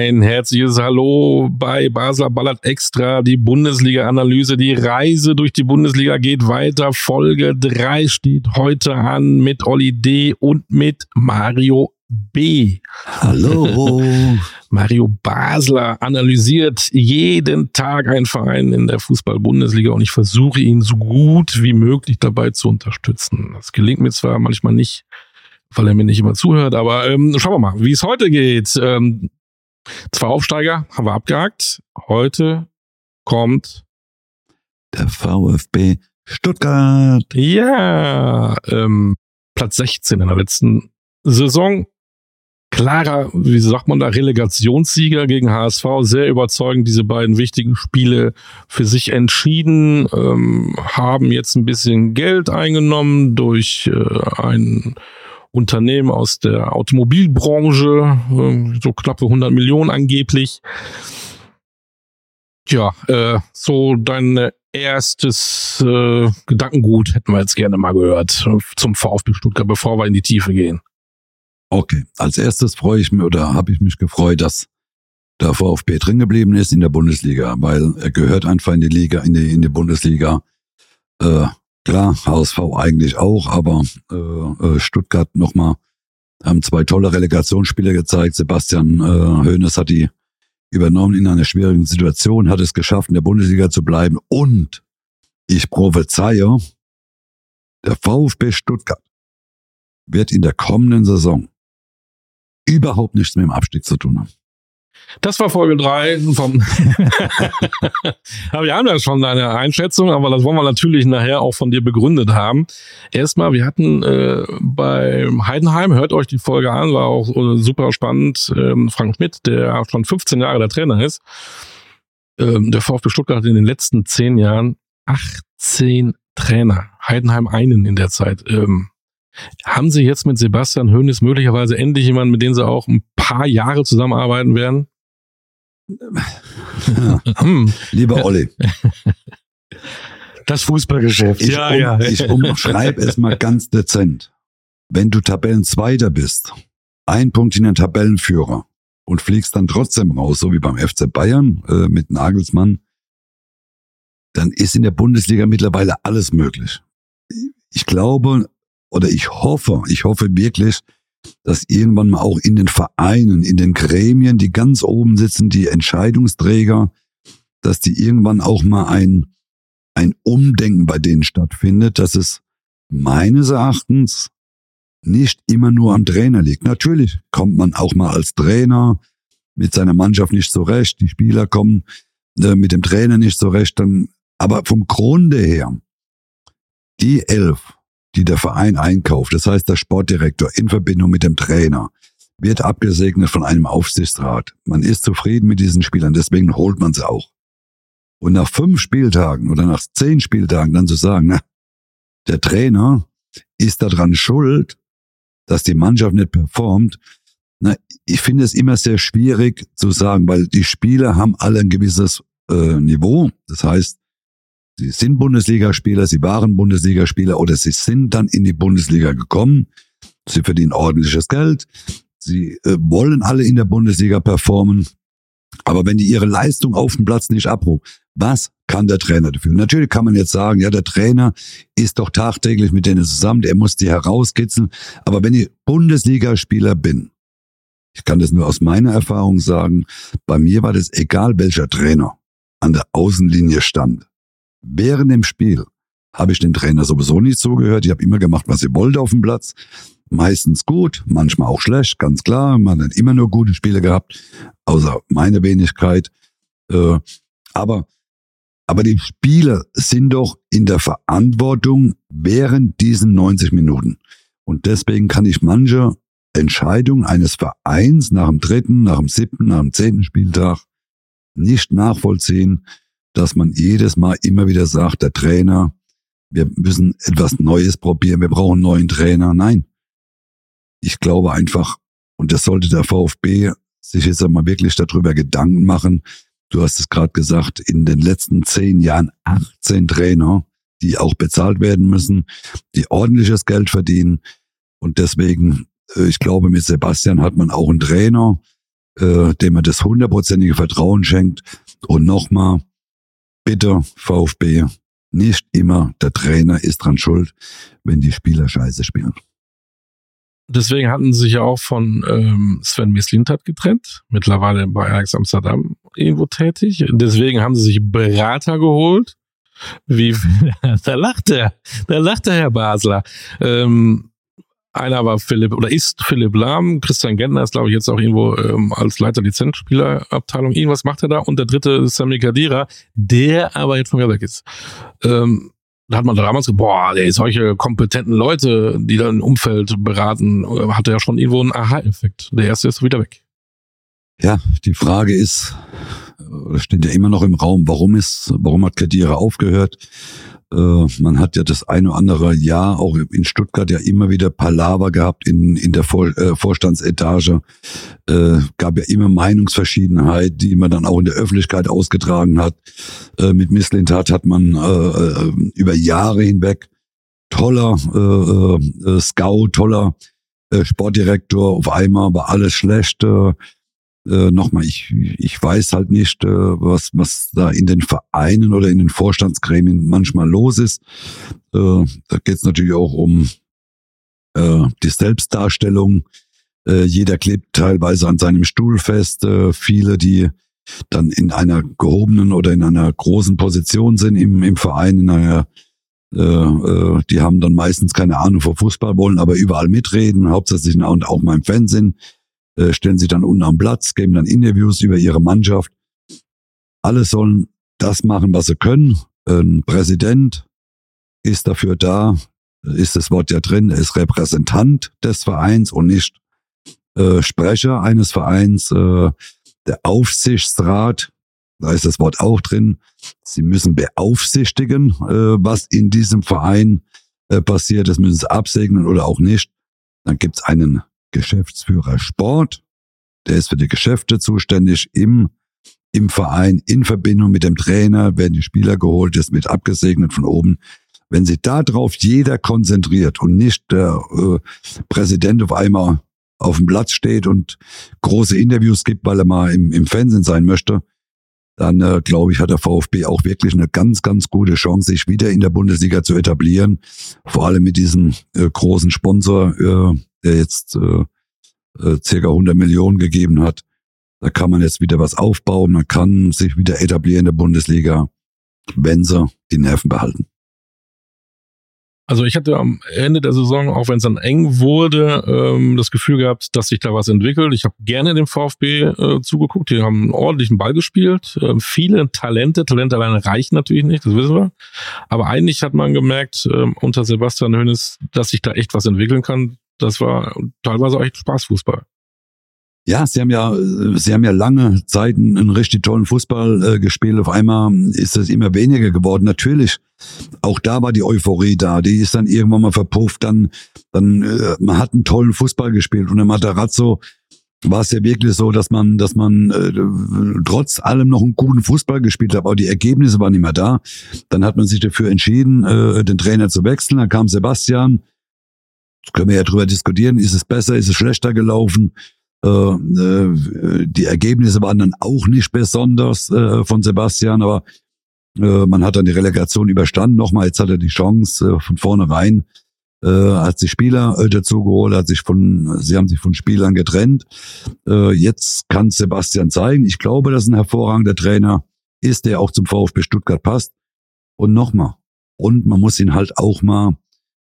Ein herzliches Hallo bei Basler Ballert Extra, die Bundesliga-Analyse. Die Reise durch die Bundesliga geht weiter. Folge 3 steht heute an mit Olli D. und mit Mario B. Hallo. Mario Basler analysiert jeden Tag einen Verein in der Fußball-Bundesliga und ich versuche ihn so gut wie möglich dabei zu unterstützen. Das gelingt mir zwar manchmal nicht, weil er mir nicht immer zuhört, aber ähm, schauen wir mal, wie es heute geht. Ähm, zwei Aufsteiger haben wir abgehakt. Heute kommt der VfB Stuttgart. Ja, ähm, Platz 16 in der letzten Saison klarer, wie sagt man da, Relegationssieger gegen HSV, sehr überzeugend diese beiden wichtigen Spiele für sich entschieden, ähm, haben jetzt ein bisschen Geld eingenommen durch äh, ein Unternehmen aus der Automobilbranche, äh, so knappe 100 Millionen angeblich. Ja, äh, so dein erstes äh, Gedankengut hätten wir jetzt gerne mal gehört zum VfB Stuttgart, bevor wir in die Tiefe gehen. Okay, als erstes freue ich mich oder habe ich mich gefreut, dass der VfB drin geblieben ist in der Bundesliga, weil er gehört einfach in die Liga, in die, in die Bundesliga. Äh, klar, HSV eigentlich auch, aber äh, äh Stuttgart nochmal haben zwei tolle Relegationsspiele gezeigt. Sebastian äh, Hoeneß hat die übernommen in einer schwierigen Situation, hat es geschafft, in der Bundesliga zu bleiben und ich prophezeie, der VfB Stuttgart wird in der kommenden Saison überhaupt nichts mit dem Abstieg zu tun haben. Das war Folge 3 vom. aber wir haben ja schon eine Einschätzung, aber das wollen wir natürlich nachher auch von dir begründet haben. Erstmal, wir hatten äh, bei Heidenheim, hört euch die Folge an, war auch äh, super spannend. Ähm, Frank Schmidt, der schon 15 Jahre der Trainer ist. Ähm, der VfB Stuttgart hat in den letzten 10 Jahren 18 Trainer. Heidenheim einen in der Zeit. Ähm, haben Sie jetzt mit Sebastian Hoeneß möglicherweise endlich jemanden, mit dem Sie auch ein paar Jahre zusammenarbeiten werden? Ja. Hm. Lieber Olli. Das Fußballgeschäft. Ich, ja, um, ja. ich umschreibe es mal ganz dezent. Wenn du Tabellenzweiter bist, ein Punkt in den Tabellenführer und fliegst dann trotzdem raus, so wie beim FC Bayern äh, mit Nagelsmann, dann ist in der Bundesliga mittlerweile alles möglich. Ich glaube, oder ich hoffe, ich hoffe wirklich, dass irgendwann mal auch in den Vereinen, in den Gremien, die ganz oben sitzen, die Entscheidungsträger, dass die irgendwann auch mal ein, ein Umdenken bei denen stattfindet, dass es meines Erachtens nicht immer nur am Trainer liegt. Natürlich kommt man auch mal als Trainer mit seiner Mannschaft nicht zurecht, die Spieler kommen äh, mit dem Trainer nicht zurecht, dann, aber vom Grunde her, die elf, die der Verein einkauft, das heißt der Sportdirektor in Verbindung mit dem Trainer, wird abgesegnet von einem Aufsichtsrat. Man ist zufrieden mit diesen Spielern, deswegen holt man sie auch. Und nach fünf Spieltagen oder nach zehn Spieltagen dann zu sagen, na, der Trainer ist daran schuld, dass die Mannschaft nicht performt. Na, ich finde es immer sehr schwierig zu sagen, weil die Spieler haben alle ein gewisses äh, Niveau. Das heißt, Sie sind Bundesligaspieler, sie waren Bundesligaspieler oder sie sind dann in die Bundesliga gekommen. Sie verdienen ordentliches Geld. Sie äh, wollen alle in der Bundesliga performen. Aber wenn die ihre Leistung auf dem Platz nicht abrufen, was kann der Trainer dafür? Natürlich kann man jetzt sagen, ja, der Trainer ist doch tagtäglich mit denen zusammen, der muss die herauskitzeln. Aber wenn ich Bundesligaspieler bin, ich kann das nur aus meiner Erfahrung sagen, bei mir war das egal, welcher Trainer an der Außenlinie stand. Während dem Spiel habe ich dem Trainer sowieso nicht zugehört. Ich habe immer gemacht, was ich wollte auf dem Platz. Meistens gut, manchmal auch schlecht, ganz klar. Man hat immer nur gute Spiele gehabt, außer meine Wenigkeit. Äh, aber, aber die Spieler sind doch in der Verantwortung während diesen 90 Minuten. Und deswegen kann ich manche Entscheidungen eines Vereins nach dem dritten, nach dem siebten, nach dem zehnten Spieltag nicht nachvollziehen, dass man jedes Mal immer wieder sagt, der Trainer, wir müssen etwas Neues probieren, wir brauchen einen neuen Trainer. Nein. Ich glaube einfach, und das sollte der VfB sich jetzt einmal wirklich darüber Gedanken machen. Du hast es gerade gesagt, in den letzten zehn Jahren 18 Trainer, die auch bezahlt werden müssen, die ordentliches Geld verdienen. Und deswegen, äh, ich glaube, mit Sebastian hat man auch einen Trainer, äh, dem er das hundertprozentige Vertrauen schenkt. Und nochmal, bitte VfB, nicht immer der Trainer ist dran schuld, wenn die Spieler scheiße spielen. Deswegen hatten sie sich ja auch von ähm, Sven Mislintat getrennt, mittlerweile bei Ajax Amsterdam irgendwo tätig. Deswegen haben sie sich Berater geholt. Wie, da lacht er, da lacht der Herr Basler. Ähm, einer war Philipp oder ist Philipp Lahm, Christian Gentner ist, glaube ich, jetzt auch irgendwo ähm, als Leiter Lizenzspielerabteilung. Irgendwas macht er da. Und der dritte ist Sami Kadira, der aber jetzt von mir weg ist. Ähm, da hat man damals gesagt, boah, ey, solche kompetenten Leute, die dann im Umfeld beraten, hatte ja schon irgendwo einen Aha-Effekt. Der erste ist wieder weg. Ja, die Frage ist, steht ja immer noch im Raum, warum ist, warum hat Kadira aufgehört? Äh, man hat ja das eine oder andere Jahr auch in Stuttgart ja immer wieder Palaver gehabt in, in der Vor, äh, Vorstandsetage. Äh, gab ja immer Meinungsverschiedenheit, die man dann auch in der Öffentlichkeit ausgetragen hat. Äh, mit Misslintat hat man äh, äh, über Jahre hinweg toller äh, äh, Scout, toller äh, Sportdirektor. Auf einmal war alles schlecht. Äh, nochmal, ich, ich weiß halt nicht, äh, was, was da in den Vereinen oder in den Vorstandsgremien manchmal los ist. Äh, da geht es natürlich auch um äh, die Selbstdarstellung. Äh, jeder klebt teilweise an seinem Stuhl fest. Äh, viele, die dann in einer gehobenen oder in einer großen Position sind im, im Verein, in einer äh, äh, die haben dann meistens keine Ahnung vor Fußball, wollen aber überall mitreden, hauptsächlich auch, auch mal im Fernsehen äh, stellen sie dann unten am Platz, geben dann Interviews über ihre Mannschaft. Alle sollen das machen, was sie können. Ein Präsident ist dafür da, ist das Wort ja drin, ist Repräsentant des Vereins und nicht äh, Sprecher eines Vereins. Äh, der Aufsichtsrat, da ist das Wort auch drin, sie müssen beaufsichtigen, äh, was in diesem Verein äh, passiert. Das müssen sie absegnen oder auch nicht. Dann gibt's einen Geschäftsführer Sport. Der ist für die Geschäfte zuständig im, im Verein, in Verbindung mit dem Trainer, werden die Spieler geholt, ist mit abgesegnet von oben. Wenn sich darauf jeder konzentriert und nicht der äh, Präsident auf einmal auf dem Platz steht und große Interviews gibt, weil er mal im, im Fernsehen sein möchte, dann äh, glaube ich, hat der VfB auch wirklich eine ganz, ganz gute Chance, sich wieder in der Bundesliga zu etablieren. Vor allem mit diesem äh, großen Sponsor, äh, der jetzt äh, äh, circa 100 Millionen gegeben hat. Da kann man jetzt wieder was aufbauen, man kann sich wieder etablieren in der Bundesliga, wenn sie die Nerven behalten. Also ich hatte am Ende der Saison, auch wenn es dann eng wurde, ähm, das Gefühl gehabt, dass sich da was entwickelt. Ich habe gerne dem VfB äh, zugeguckt. Die haben einen ordentlichen Ball gespielt. Äh, viele Talente. Talente alleine reichen natürlich nicht, das wissen wir. Aber eigentlich hat man gemerkt äh, unter Sebastian Hönes, dass sich da echt was entwickeln kann das war teilweise echt Spaßfußball. Ja, sie haben ja, sie haben ja lange Zeit einen richtig tollen Fußball äh, gespielt. Auf einmal ist es immer weniger geworden. Natürlich, auch da war die Euphorie da. Die ist dann irgendwann mal verpufft. Dann, dann, äh, man hat einen tollen Fußball gespielt. Und der Matarazzo war es ja wirklich so, dass man, dass man äh, trotz allem noch einen guten Fußball gespielt hat, aber die Ergebnisse waren nicht mehr da. Dann hat man sich dafür entschieden, äh, den Trainer zu wechseln. Dann kam Sebastian das können wir ja drüber diskutieren. Ist es besser, ist es schlechter gelaufen? Äh, äh, die Ergebnisse waren dann auch nicht besonders äh, von Sebastian, aber äh, man hat dann die Relegation überstanden. Nochmal, jetzt hat er die Chance äh, von vornherein, äh, hat sich Spieler äh, dazu geholt, hat sich von, sie haben sich von Spielern getrennt. Jetzt kann Sebastian zeigen. Ich glaube, dass ein hervorragender Trainer ist, der auch zum VfB Stuttgart passt. Und nochmal, und man muss ihn halt auch mal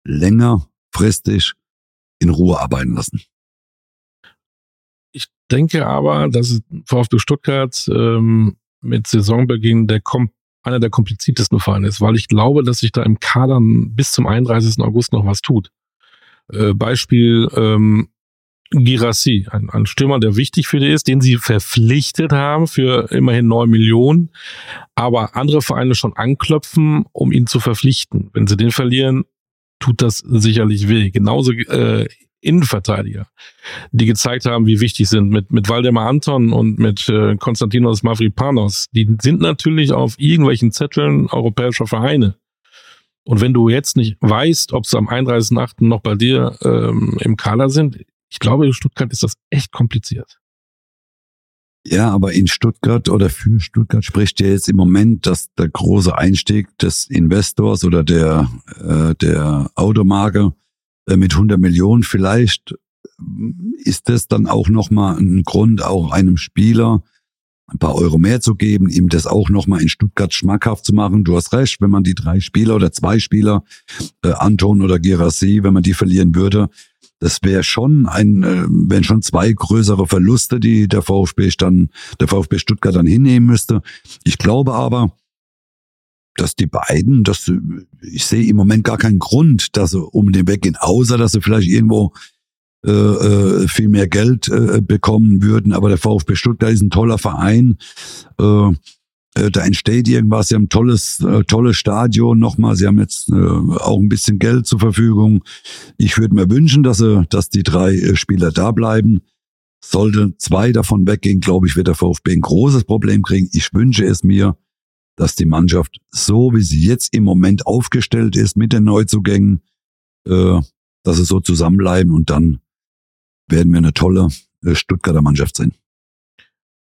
länger fristig in Ruhe arbeiten lassen. Ich denke aber, dass VfB Stuttgart ähm, mit Saisonbeginn der Kom einer der kompliziertesten Vereine ist, weil ich glaube, dass sich da im Kader bis zum 31. August noch was tut. Äh, Beispiel ähm, Girassi, ein, ein Stürmer, der wichtig für die ist, den sie verpflichtet haben für immerhin neun Millionen, aber andere Vereine schon anklopfen, um ihn zu verpflichten. Wenn sie den verlieren, tut das sicherlich weh. Genauso äh, Innenverteidiger, die gezeigt haben, wie wichtig sind mit, mit Waldemar Anton und mit äh, Konstantinos Mavripanos. Die sind natürlich auf irgendwelchen Zetteln europäischer Vereine. Und wenn du jetzt nicht weißt, ob sie am 31.8. noch bei dir ähm, im Kader sind, ich glaube, in Stuttgart ist das echt kompliziert. Ja, aber in Stuttgart oder für Stuttgart spricht ja jetzt im Moment, dass der große Einstieg des Investors oder der, äh, der Automarke äh, mit 100 Millionen vielleicht äh, ist das dann auch nochmal ein Grund, auch einem Spieler ein paar Euro mehr zu geben, ihm das auch nochmal in Stuttgart schmackhaft zu machen. Du hast recht, wenn man die drei Spieler oder zwei Spieler, äh, Anton oder Gerasi, wenn man die verlieren würde, das wäre schon ein, äh, wären schon zwei größere Verluste, die der VfB dann, der VfB Stuttgart dann hinnehmen müsste. Ich glaube aber, dass die beiden, dass ich sehe im Moment gar keinen Grund, dass sie um den weggehen, außer dass sie vielleicht irgendwo äh, äh, viel mehr Geld äh, bekommen würden. Aber der VfB Stuttgart ist ein toller Verein. Äh, da entsteht irgendwas. Sie haben ein tolles, äh, tolles Stadion nochmal. Sie haben jetzt äh, auch ein bisschen Geld zur Verfügung. Ich würde mir wünschen, dass, sie, dass die drei äh, Spieler da bleiben. Sollte zwei davon weggehen, glaube ich, wird der VfB ein großes Problem kriegen. Ich wünsche es mir, dass die Mannschaft so, wie sie jetzt im Moment aufgestellt ist, mit den Neuzugängen, äh, dass sie so zusammenbleiben und dann werden wir eine tolle äh, Stuttgarter Mannschaft sein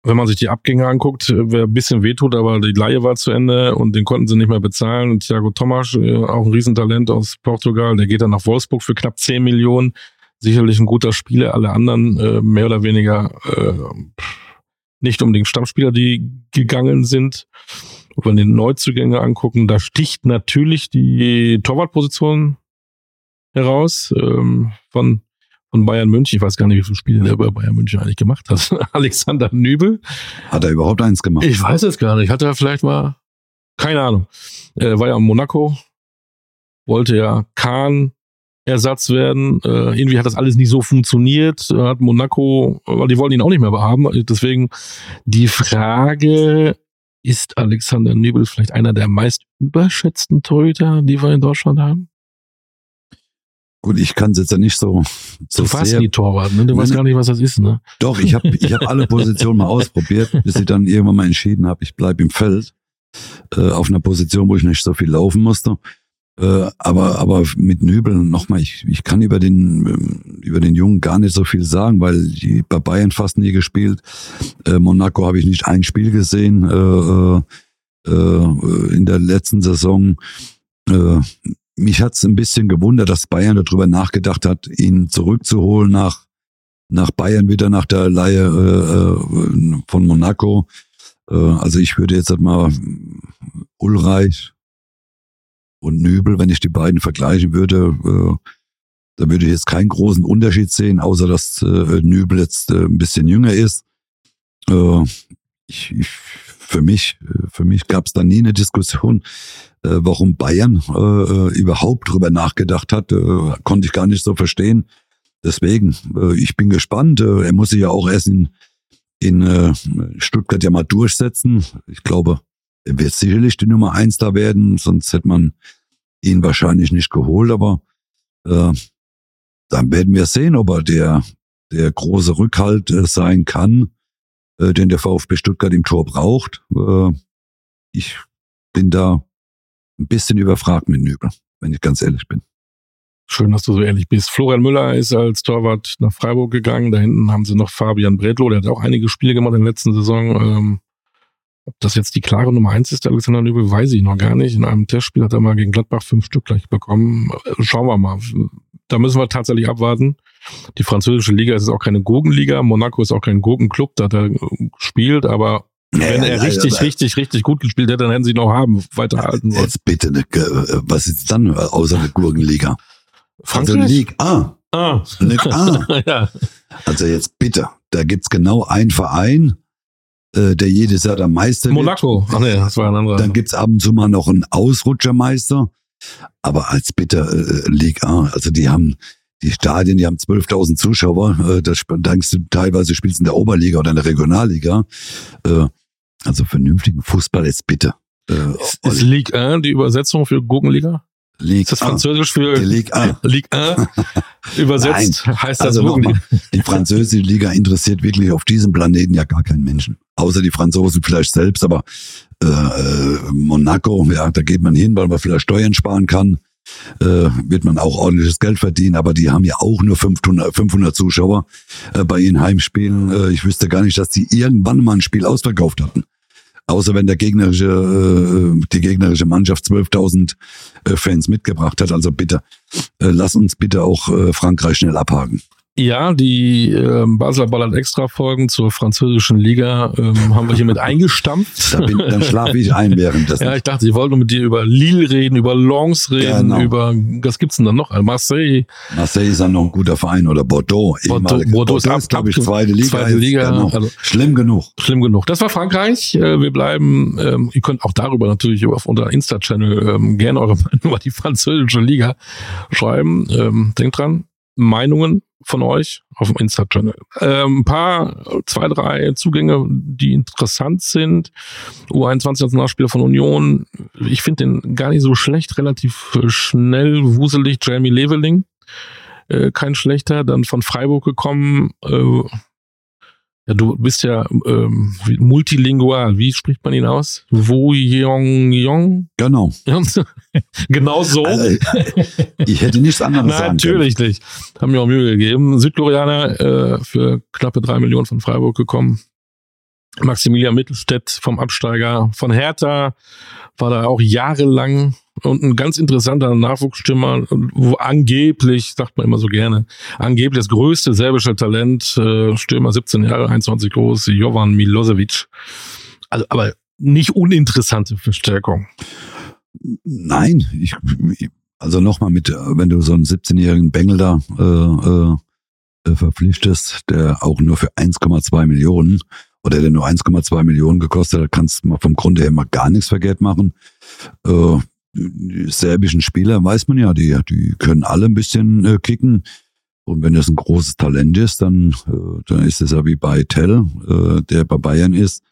wenn man sich die Abgänge anguckt, äh, wer ein bisschen wehtut, aber die Laie war zu Ende und den konnten sie nicht mehr bezahlen. Und Thiago Tomas, äh, auch ein Riesentalent aus Portugal, der geht dann nach Wolfsburg für knapp 10 Millionen. Sicherlich ein guter Spieler. Alle anderen äh, mehr oder weniger äh, nicht unbedingt Stammspieler, die gegangen sind. Und wenn wir die Neuzugänge angucken, da sticht natürlich die Torwartposition heraus ähm, von von Bayern München. Ich weiß gar nicht, wie viele Spiele der bei Bayern München eigentlich gemacht hat. Alexander Nübel. Hat er überhaupt eins gemacht? Ich weiß es gar nicht. Hat er vielleicht mal, keine Ahnung. Er war ja in Monaco, wollte ja Kahn Ersatz werden. Äh, irgendwie hat das alles nicht so funktioniert. Hat Monaco, weil die wollten ihn auch nicht mehr haben. Deswegen die Frage, ist Alexander Nübel vielleicht einer der meist überschätzten Torhüter, die wir in Deutschland haben? Gut, ich kann es jetzt ja nicht so, so du warst nie Torwart, ne? Du weißt gar nicht, was das ist, ne? Doch, ich habe ich hab alle Positionen mal ausprobiert, bis ich dann irgendwann mal entschieden habe, ich bleib im Feld. Äh, auf einer Position, wo ich nicht so viel laufen musste. Äh, aber, aber mit Nübel nochmal, ich, ich kann über den, ähm, über den Jungen gar nicht so viel sagen, weil die bei Bayern fast nie gespielt. Äh, Monaco habe ich nicht ein Spiel gesehen äh, äh, äh in der letzten Saison. Mich hat es ein bisschen gewundert, dass Bayern darüber nachgedacht hat, ihn zurückzuholen nach, nach Bayern wieder nach der Leihe äh, äh von Monaco. Äh, also ich würde jetzt halt mal Ulreich und Nübel, wenn ich die beiden vergleichen würde, äh, da würde ich jetzt keinen großen Unterschied sehen, außer dass äh, Nübel jetzt äh, ein bisschen jünger ist. Äh, ich, ich für mich, für mich gab es da nie eine Diskussion, äh, warum Bayern äh, äh, überhaupt drüber nachgedacht hat, äh, konnte ich gar nicht so verstehen. Deswegen, äh, ich bin gespannt. Äh, er muss sich ja auch erst in, in äh, Stuttgart ja mal durchsetzen. Ich glaube, er wird sicherlich die Nummer eins da werden, sonst hätte man ihn wahrscheinlich nicht geholt, aber äh, dann werden wir sehen, ob er der, der große Rückhalt äh, sein kann äh, den der VfB Stuttgart im Tor braucht. Äh, ich bin da ein bisschen überfragt mit Nübel, wenn ich ganz ehrlich bin. Schön, dass du so ehrlich bist. Florian Müller ist als Torwart nach Freiburg gegangen. Da hinten haben sie noch Fabian Bredlow, der hat auch einige Spiele gemacht in der letzten Saison. Ähm, ob das jetzt die klare Nummer eins ist, der Alexander Nübel, weiß ich noch gar nicht. In einem Testspiel hat er mal gegen Gladbach fünf Stück gleich bekommen. Schauen wir mal. Da müssen wir tatsächlich abwarten. Die französische Liga ist auch keine Gurkenliga. Monaco ist auch kein Gurkenclub, da hat er gespielt, aber wenn er richtig, ja, richtig, richtig gut gespielt hätte, dann hätten sie ihn noch haben, weiterhalten wollen. Jetzt bitte, ne, was ist dann außer der Gurkenliga? Frankreich? Also Ligue A. Ah. Ligue A. ja. Also jetzt bitte, da gibt's genau einen Verein, äh, der jedes Jahr der Meister Monaco. Ach nee, das war ein anderer. Dann gibt's ab und zu mal noch einen Ausrutschermeister. Aber als bitte äh, Ligue A, also die haben die Stadien, die haben 12.000 Zuschauer. Äh, das denkst du teilweise spielst in der Oberliga oder in der Regionalliga. Äh, also vernünftigen Fußball jetzt bitte. Äh, ist, ist Ligue 1 die Übersetzung für Gurkenliga? Ligue ist das Französisch für Ligue 1? Ligue 1 übersetzt Nein. heißt das also Gurkenliga. Die französische Liga interessiert wirklich auf diesem Planeten ja gar keinen Menschen. Außer die Franzosen vielleicht selbst, aber äh Monaco, ja, da geht man hin, weil man vielleicht Steuern sparen kann. äh, wird man auch ordentliches Geld verdienen, aber die haben ja auch nur 500, 500 Zuschauer äh, bei ihren Heimspielen. Äh, ich wüsste gar nicht, dass die irgendwann mal ein Spiel ausverkauft hatten. Außer wenn der gegnerische, äh, die gegnerische Mannschaft 12.000 äh, Fans mitgebracht hat. Also bitte, äh, lass uns bitte auch äh, Frankreich schnell abhaken. Ja, die äh, Basler Ballert Extra Folgen zur französischen Liga ähm, haben wir hier mit eingestampft. Da bin, dann schlafe ich ein währenddessen. ja, ich dachte, ich wollte mit dir über Lille reden, über Lens reden, Genau. über was gibt's denn dann noch? Marseille. Marseille ist dann noch ein guter Verein oder Bordeaux. Bordeaux- ehemalige- Bordeaux ist ab- glaube ich, zweite Liga. zweite. Liga, Genau. also- Schlimm genug. Schlimm genug. Das war Frankreich. Äh, Wir bleiben, ähm, ihr könnt auch darüber natürlich auf unser Insta-Channel ähm, gerne eure Meinung über die französische Liga schreiben. Ähm, Denkt dran, Meinungen von euch auf dem Insta-Channel. Ähm, ein paar, zwei, drei Zugänge, die interessant sind. U21-Nationalspieler von Union. Ich finde den gar nicht so schlecht, relativ schnell, wuselig. Jamie Leveling. Äh, kein schlechter. Dann von Freiburg gekommen. Äh, ja, du bist ja ähm, multilingual. Wie spricht man ihn aus? Wo Yong Yong? Genau. genau so. Also, ich hätte nichts anderes sagen Natürlich nicht. Haben mir auch Mühe gegeben. Südkoreaner äh, für knappe drei Millionen von Freiburg gekommen. Maximilian Mittelstädt vom Absteiger von Hertha war da auch jahrelang und ein ganz interessanter Nachwuchsstürmer, wo angeblich, sagt man immer so gerne, angeblich das größte serbische Talent, äh, Stürmer 17 Jahre, 21 groß, Jovan Milosevic. Also, aber nicht uninteressante Verstärkung. Nein, ich, also nochmal mit, wenn du so einen 17-jährigen Bengel da äh, äh, verpflichtest, der auch nur für 1,2 Millionen oder der nur 1,2 Millionen gekostet hat, kannst du mal vom Grunde her mal gar nichts verkehrt machen. Äh, die serbischen Spieler weiß man ja, die, die können alle ein bisschen äh, kicken. Und wenn das ein großes Talent ist, dann, äh, dann ist es ja wie bei Tell, äh, der bei Bayern ist.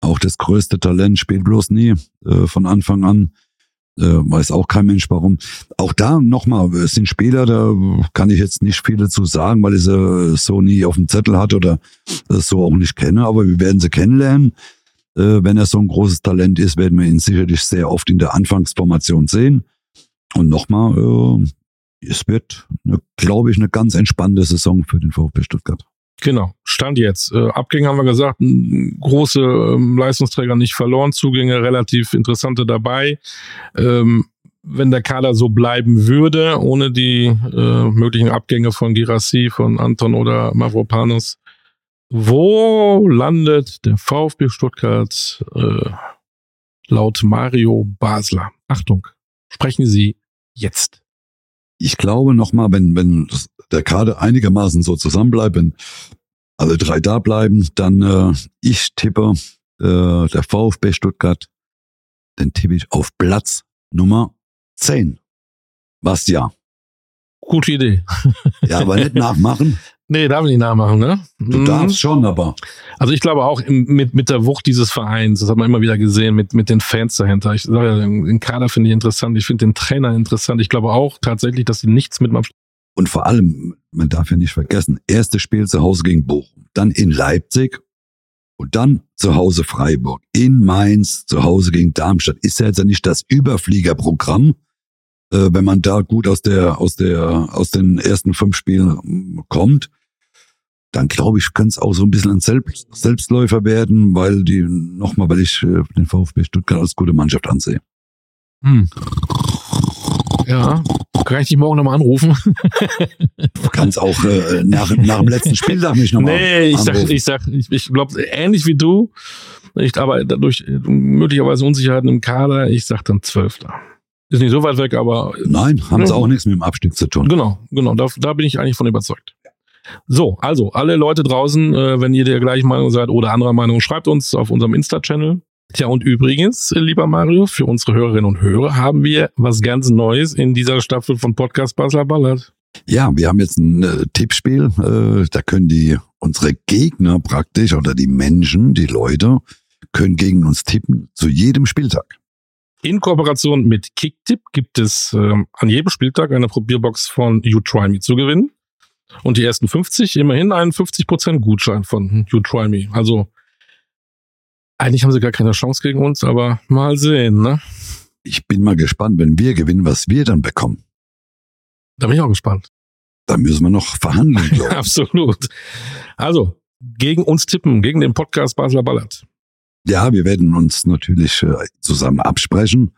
Auch das größte Talent spielt bloß nie äh, von Anfang an. Äh, weiß auch kein Mensch warum. Auch da nochmal, es sind Spieler, da kann ich jetzt nicht viel dazu sagen, weil ich sie so nie auf dem Zettel hatte oder das so auch nicht kenne, aber wir werden sie kennenlernen. Äh, wenn er so ein großes Talent ist, werden wir ihn sicherlich sehr oft in der Anfangsformation sehen. Und nochmal, äh, es wird, glaube ich, eine ganz entspannte Saison für den VfB Stuttgart. Genau, Stand jetzt. Äh, Abgänge haben wir gesagt, große ähm, Leistungsträger nicht verloren, Zugänge relativ interessante dabei. Ähm, wenn der Kader so bleiben würde, ohne die möglichen Abgänge von Girassi, von Anton oder Mavropanos, wo landet der VfB Stuttgart äh, laut Mario Basler? Achtung, sprechen Sie jetzt. ich glaube nochmal, wenn, wenn der Kader einigermaßen so zusammenbleibt, wenn alle drei da bleiben, dann äh, ich tippe äh, der VfB Stuttgart, den tippe ich auf Platz Nummer 10. Was ja. Gute Idee. Ja, aber nicht nachmachen. Nee, darf ich nicht nachmachen, ne? Du Mhm. darfst schon, aber Also ich glaube auch im, mit, mit der Wucht dieses Vereins, das hat man immer wieder gesehen, mit, mit den Fans dahinter. Ich sage ja, den Kader finde ich interessant, ich finde den Trainer interessant. Ich glaube auch tatsächlich, dass sie nichts mit und vor allem, man darf ja nicht vergessen, erstes Spiel zu Hause gegen Bochum, dann in Leipzig und dann zu Hause Freiburg, in Mainz, zu Hause gegen Darmstadt. Ist ja jetzt ja nicht das Überfliegerprogramm. Äh, wenn man da gut aus der, aus der, aus den ersten fünf Spielen mm, kommt, dann glaube ich, könnte es auch so ein bisschen ein Selbst, Selbstläufer werden, weil die, nochmal, weil ich äh, den VfB Stuttgart als gute Mannschaft ansehe. Hm. Ja, kann ich dich morgen nochmal anrufen? Du kannst auch äh, nach, nach dem letzten Spieltag mich nochmal nee, ich sag, anrufen. ich sag, ich, ich glaube, ähnlich wie du, ich, aber dadurch äh, möglicherweise Unsicherheiten im Kader, ich sag dann Zwölfter. Ist nicht so weit weg, aber Nein, haben sie Ja. auch nichts mit dem Abstieg zu tun. Genau, genau. Da, da bin ich eigentlich von überzeugt. So, also alle Leute draußen, äh, wenn ihr der gleichen Meinung seid oder anderer Meinung, schreibt uns auf unserem Insta-Channel. Tja, und übrigens, äh, lieber Mario, für unsere Hörerinnen und Hörer haben wir was ganz Neues in dieser Staffel von Podcast Basler Ballert. Ja, wir haben jetzt ein äh, Tippspiel. Äh, da können die unsere Gegner praktisch oder die Menschen, die Leute, können gegen uns tippen zu jedem Spieltag. In Kooperation mit Kicktip gibt es ähm, an jedem Spieltag eine Probierbox von You Try Me zu gewinnen. Und die ersten 50 immerhin einen 50% Gutschein von You Try Me. Also eigentlich haben sie gar keine Chance gegen uns, aber mal sehen, ne? ich bin mal gespannt, wenn wir gewinnen, was wir dann bekommen. Da bin ich auch gespannt. Da müssen wir noch verhandeln. Absolut. Also, gegen uns tippen, gegen den Podcast Basler Ballert. Ja, wir werden uns natürlich äh, zusammen absprechen,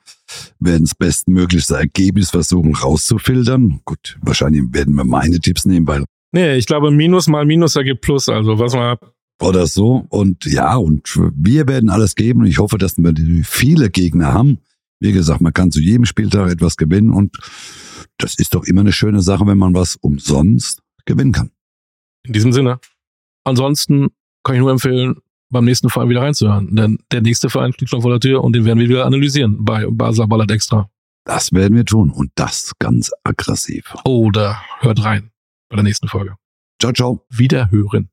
werden das bestmöglichste Ergebnis versuchen rauszufiltern. Gut, wahrscheinlich werden wir meine Tipps nehmen, weil Nee, ich glaube, Minus mal Minus ergibt Plus. Also, was man, oder so. Und ja, und wir werden alles geben. Und ich hoffe, dass wir viele Gegner haben. Wie gesagt, man kann zu jedem Spieltag etwas gewinnen und das ist doch immer eine schöne Sache, wenn man was umsonst gewinnen kann. in diesem Sinne. Ansonsten kann ich nur empfehlen, beim nächsten Verein wieder reinzuhören. Denn der nächste Verein steht schon vor der Tür und den werden wir wieder analysieren bei Basler Ballert Extra. Das werden wir tun und das ganz aggressiv. Oder hört rein bei der nächsten Folge. Ciao, ciao. Wiederhören.